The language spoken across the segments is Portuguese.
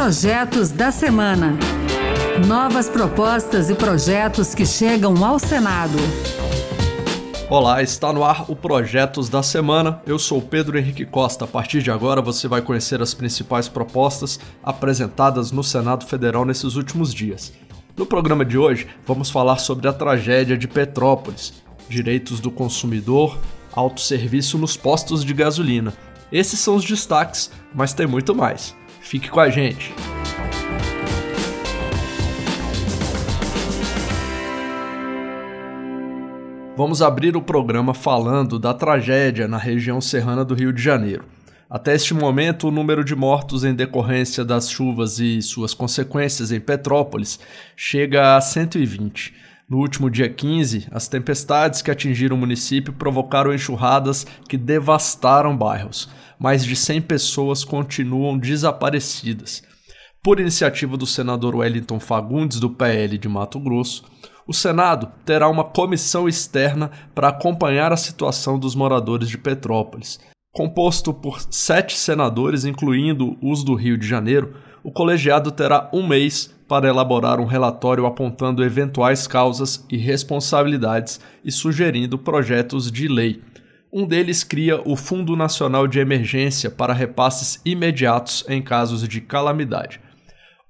Projetos da Semana. Novas propostas e projetos que chegam ao Senado. Olá, está no ar o Projetos da Semana. Eu sou Pedro Henrique Costa. A partir de agora você vai conhecer as principais propostas apresentadas no Senado Federal nesses últimos dias. No programa de hoje, vamos falar sobre a tragédia de Petrópolis, direitos do consumidor, autosserviço nos postos de gasolina. Esses são os destaques, mas tem muito mais. Fique com a gente. Vamos abrir o programa falando da tragédia na região serrana do Rio de Janeiro. Até este momento, o número de mortos em decorrência das chuvas e suas consequências em Petrópolis chega a 120. No último dia 15, as tempestades que atingiram o município provocaram enxurradas que devastaram bairros mais de 100 pessoas continuam desaparecidas. Por iniciativa do senador Wellington Fagundes, do PL de Mato Grosso, o Senado terá uma comissão externa para acompanhar a situação dos moradores de Petrópolis. Composto por sete senadores, incluindo os do Rio de Janeiro, o colegiado terá um mês para elaborar um relatório apontando eventuais causas e responsabilidades e sugerindo projetos de lei. Um deles cria o Fundo Nacional de Emergência para repasses imediatos em casos de calamidade.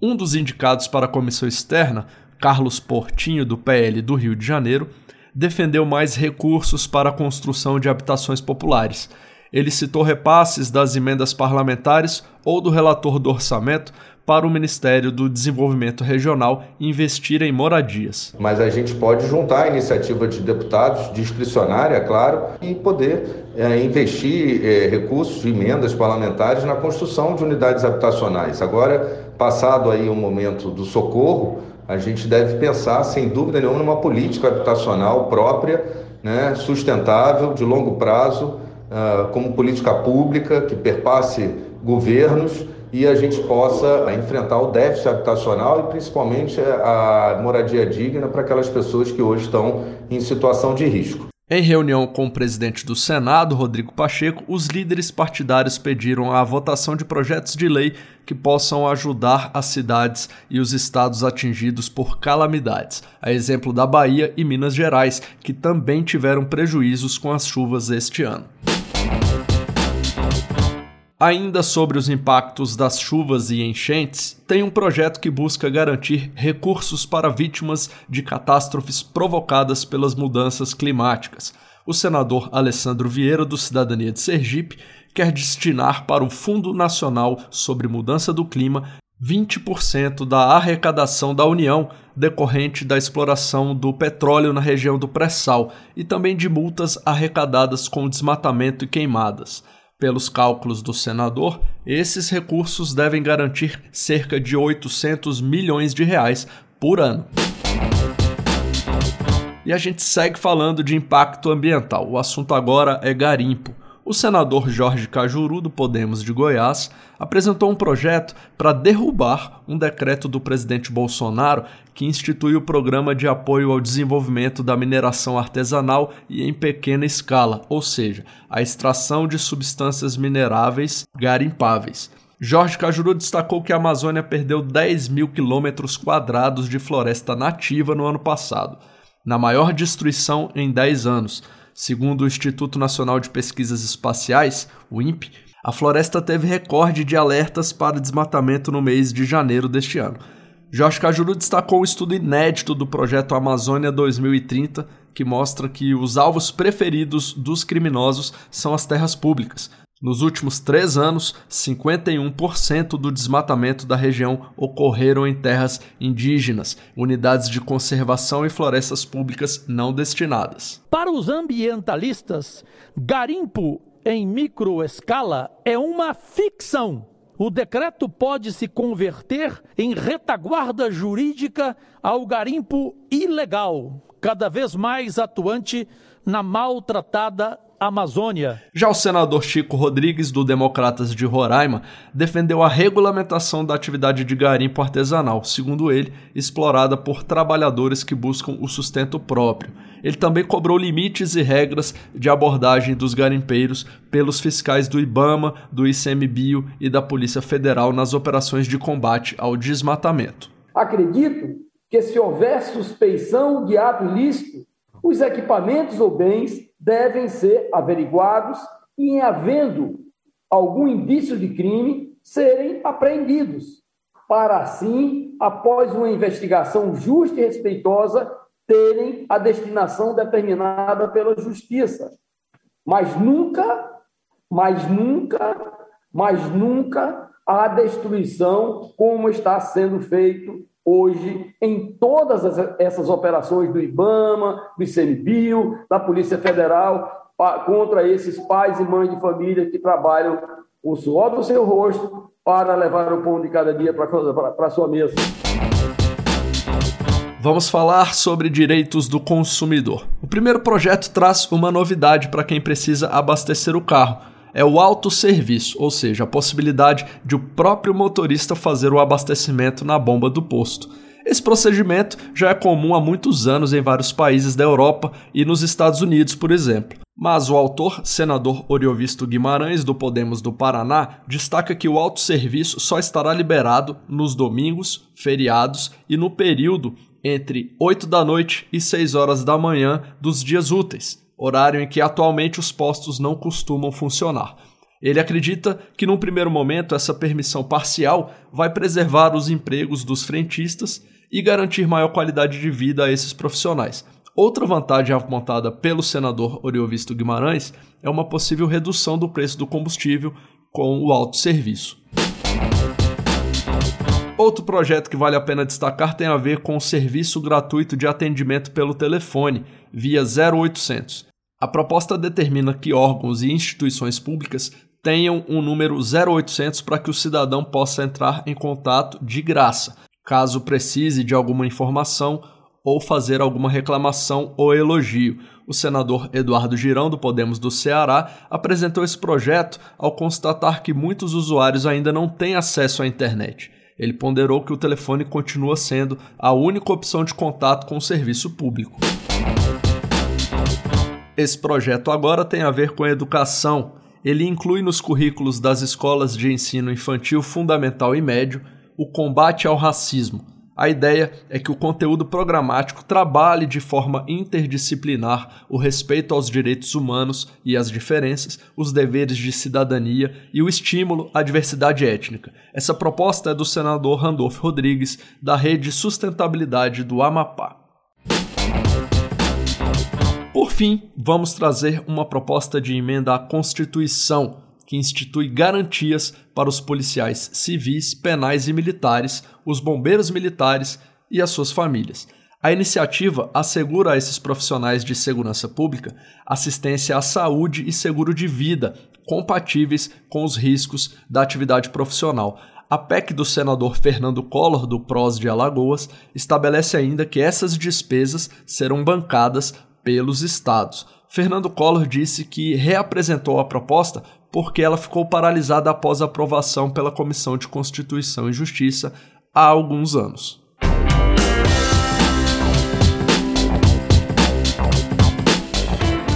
Um dos indicados para a comissão externa, Carlos Portinho, do PL do Rio de Janeiro, defendeu mais recursos para a construção de habitações populares. Ele citou repasses das emendas parlamentares ou do relator do orçamento para o Ministério do Desenvolvimento Regional investir em moradias. Mas a gente pode juntar a iniciativa de deputados, discricionária, é claro, e poder é, investir é, recursos, emendas parlamentares na construção de unidades habitacionais. Agora, passado aí o momento do socorro, a gente deve pensar, sem dúvida nenhuma, numa política habitacional própria, né, sustentável, de longo prazo, uh, como política pública que perpasse governos e a gente possa enfrentar o déficit habitacional e principalmente a moradia digna para aquelas pessoas que hoje estão em situação de risco. Em reunião com o presidente do Senado, Rodrigo Pacheco, os líderes partidários pediram a votação de projetos de lei que possam ajudar as cidades e os estados atingidos por calamidades, a exemplo da Bahia e Minas Gerais, que também tiveram prejuízos com as chuvas este ano. Ainda sobre os impactos das chuvas e enchentes, tem um projeto que busca garantir recursos para vítimas de catástrofes provocadas pelas mudanças climáticas. O senador Alessandro Vieira, do Cidadania de Sergipe, quer destinar para o Fundo Nacional sobre Mudança do Clima 20% da arrecadação da União decorrente da exploração do petróleo na região do pré-sal e também de multas arrecadadas com desmatamento e queimadas. Pelos cálculos do senador, esses recursos devem garantir cerca de 800 milhões de reais por ano. E a gente segue falando de impacto ambiental. O assunto agora é garimpo o senador Jorge Cajuru, do Podemos de Goiás, apresentou um projeto para derrubar um decreto do presidente Bolsonaro que institui o programa de apoio ao desenvolvimento da mineração artesanal e em pequena escala, ou seja, a extração de substâncias mineráveis garimpáveis. Jorge Cajuru destacou que a Amazônia perdeu 10 mil quilômetros quadrados de floresta nativa no ano passado, na maior destruição em 10 anos Segundo o Instituto Nacional de Pesquisas Espaciais, o INPE, a floresta teve recorde de alertas para desmatamento no mês de janeiro deste ano. Jorge Cajuru destacou o estudo inédito do projeto Amazônia 2030, que mostra que os alvos preferidos dos criminosos são as terras públicas, nos últimos três anos, 51% do desmatamento da região ocorreram em terras indígenas, unidades de conservação e florestas públicas não destinadas. Para os ambientalistas, garimpo em microescala é uma ficção. O decreto pode se converter em retaguarda jurídica ao garimpo ilegal, cada vez mais atuante na maltratada Amazônia. Já o senador Chico Rodrigues, do Democratas de Roraima, defendeu a regulamentação da atividade de garimpo artesanal, segundo ele, explorada por trabalhadores que buscam o sustento próprio. Ele também cobrou limites e regras de abordagem dos garimpeiros pelos fiscais do IBAMA, do ICMBio e da Polícia Federal nas operações de combate ao desmatamento. Acredito que se houver suspeição de ato ilícito, os equipamentos ou bens devem ser averiguados e, em havendo algum indício de crime, serem apreendidos, para assim, após uma investigação justa e respeitosa, terem a destinação determinada pela justiça. Mas nunca, mas nunca, mas nunca a destruição como está sendo feito hoje em todas essas operações do IBAMA, do ICMBio, da Polícia Federal, contra esses pais e mães de família que trabalham o suor do seu rosto para levar o pão de cada dia para a sua mesa. Vamos falar sobre direitos do consumidor. O primeiro projeto traz uma novidade para quem precisa abastecer o carro é o autosserviço, ou seja, a possibilidade de o próprio motorista fazer o abastecimento na bomba do posto. Esse procedimento já é comum há muitos anos em vários países da Europa e nos Estados Unidos, por exemplo. Mas o autor, senador Oriovisto Guimarães, do Podemos do Paraná, destaca que o autosserviço só estará liberado nos domingos, feriados e no período entre 8 da noite e 6 horas da manhã dos dias úteis, horário em que atualmente os postos não costumam funcionar. Ele acredita que, num primeiro momento, essa permissão parcial vai preservar os empregos dos frentistas e garantir maior qualidade de vida a esses profissionais. Outra vantagem apontada pelo senador Oriovisto Guimarães é uma possível redução do preço do combustível com o autosserviço. Outro projeto que vale a pena destacar tem a ver com o serviço gratuito de atendimento pelo telefone, via 0800. A proposta determina que órgãos e instituições públicas tenham um número 0800 para que o cidadão possa entrar em contato de graça, caso precise de alguma informação ou fazer alguma reclamação ou elogio. O senador Eduardo Girão, do Podemos do Ceará, apresentou esse projeto ao constatar que muitos usuários ainda não têm acesso à internet. Ele ponderou que o telefone continua sendo a única opção de contato com o serviço público. Esse projeto agora tem a ver com a educação. Ele inclui nos currículos das escolas de ensino infantil fundamental e médio o combate ao racismo. A ideia é que o conteúdo programático trabalhe de forma interdisciplinar o respeito aos direitos humanos e às diferenças, os deveres de cidadania e o estímulo à diversidade étnica. Essa proposta é do senador Randolph Rodrigues, da Rede Sustentabilidade do Amapá. Por fim, vamos trazer uma proposta de emenda à Constituição que institui garantias para os policiais civis, penais e militares, os bombeiros militares e as suas famílias. A iniciativa assegura a esses profissionais de segurança pública assistência à saúde e seguro de vida compatíveis com os riscos da atividade profissional. A PEC do senador Fernando Collor, do PROS de Alagoas, estabelece ainda que essas despesas serão bancadas pelos estados. Fernando Collor disse que reapresentou a proposta porque ela ficou paralisada após a aprovação pela Comissão de Constituição e Justiça há alguns anos.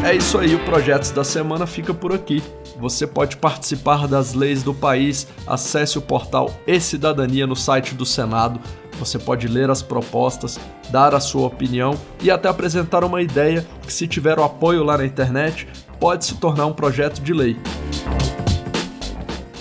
É isso aí, o Projetos da Semana fica por aqui. Você pode participar das leis do país, acesse o portal E-Cidadania no site do Senado você pode ler as propostas, dar a sua opinião e até apresentar uma ideia que, se tiver o apoio lá na internet, pode se tornar um projeto de lei.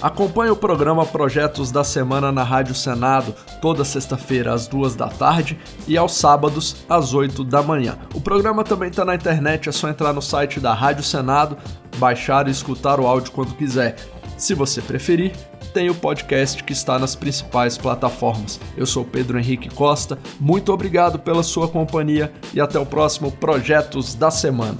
Acompanhe o programa Projetos da Semana na Rádio Senado, toda sexta-feira às duas da tarde e aos sábados às oito da manhã. O programa também está na internet, é só entrar no site da Rádio Senado, baixar e escutar o áudio quando quiser. Se você preferir, tem o podcast que está nas principais plataformas. Eu sou Pedro Henrique Costa, muito obrigado pela sua companhia e até o próximo Projetos da Semana.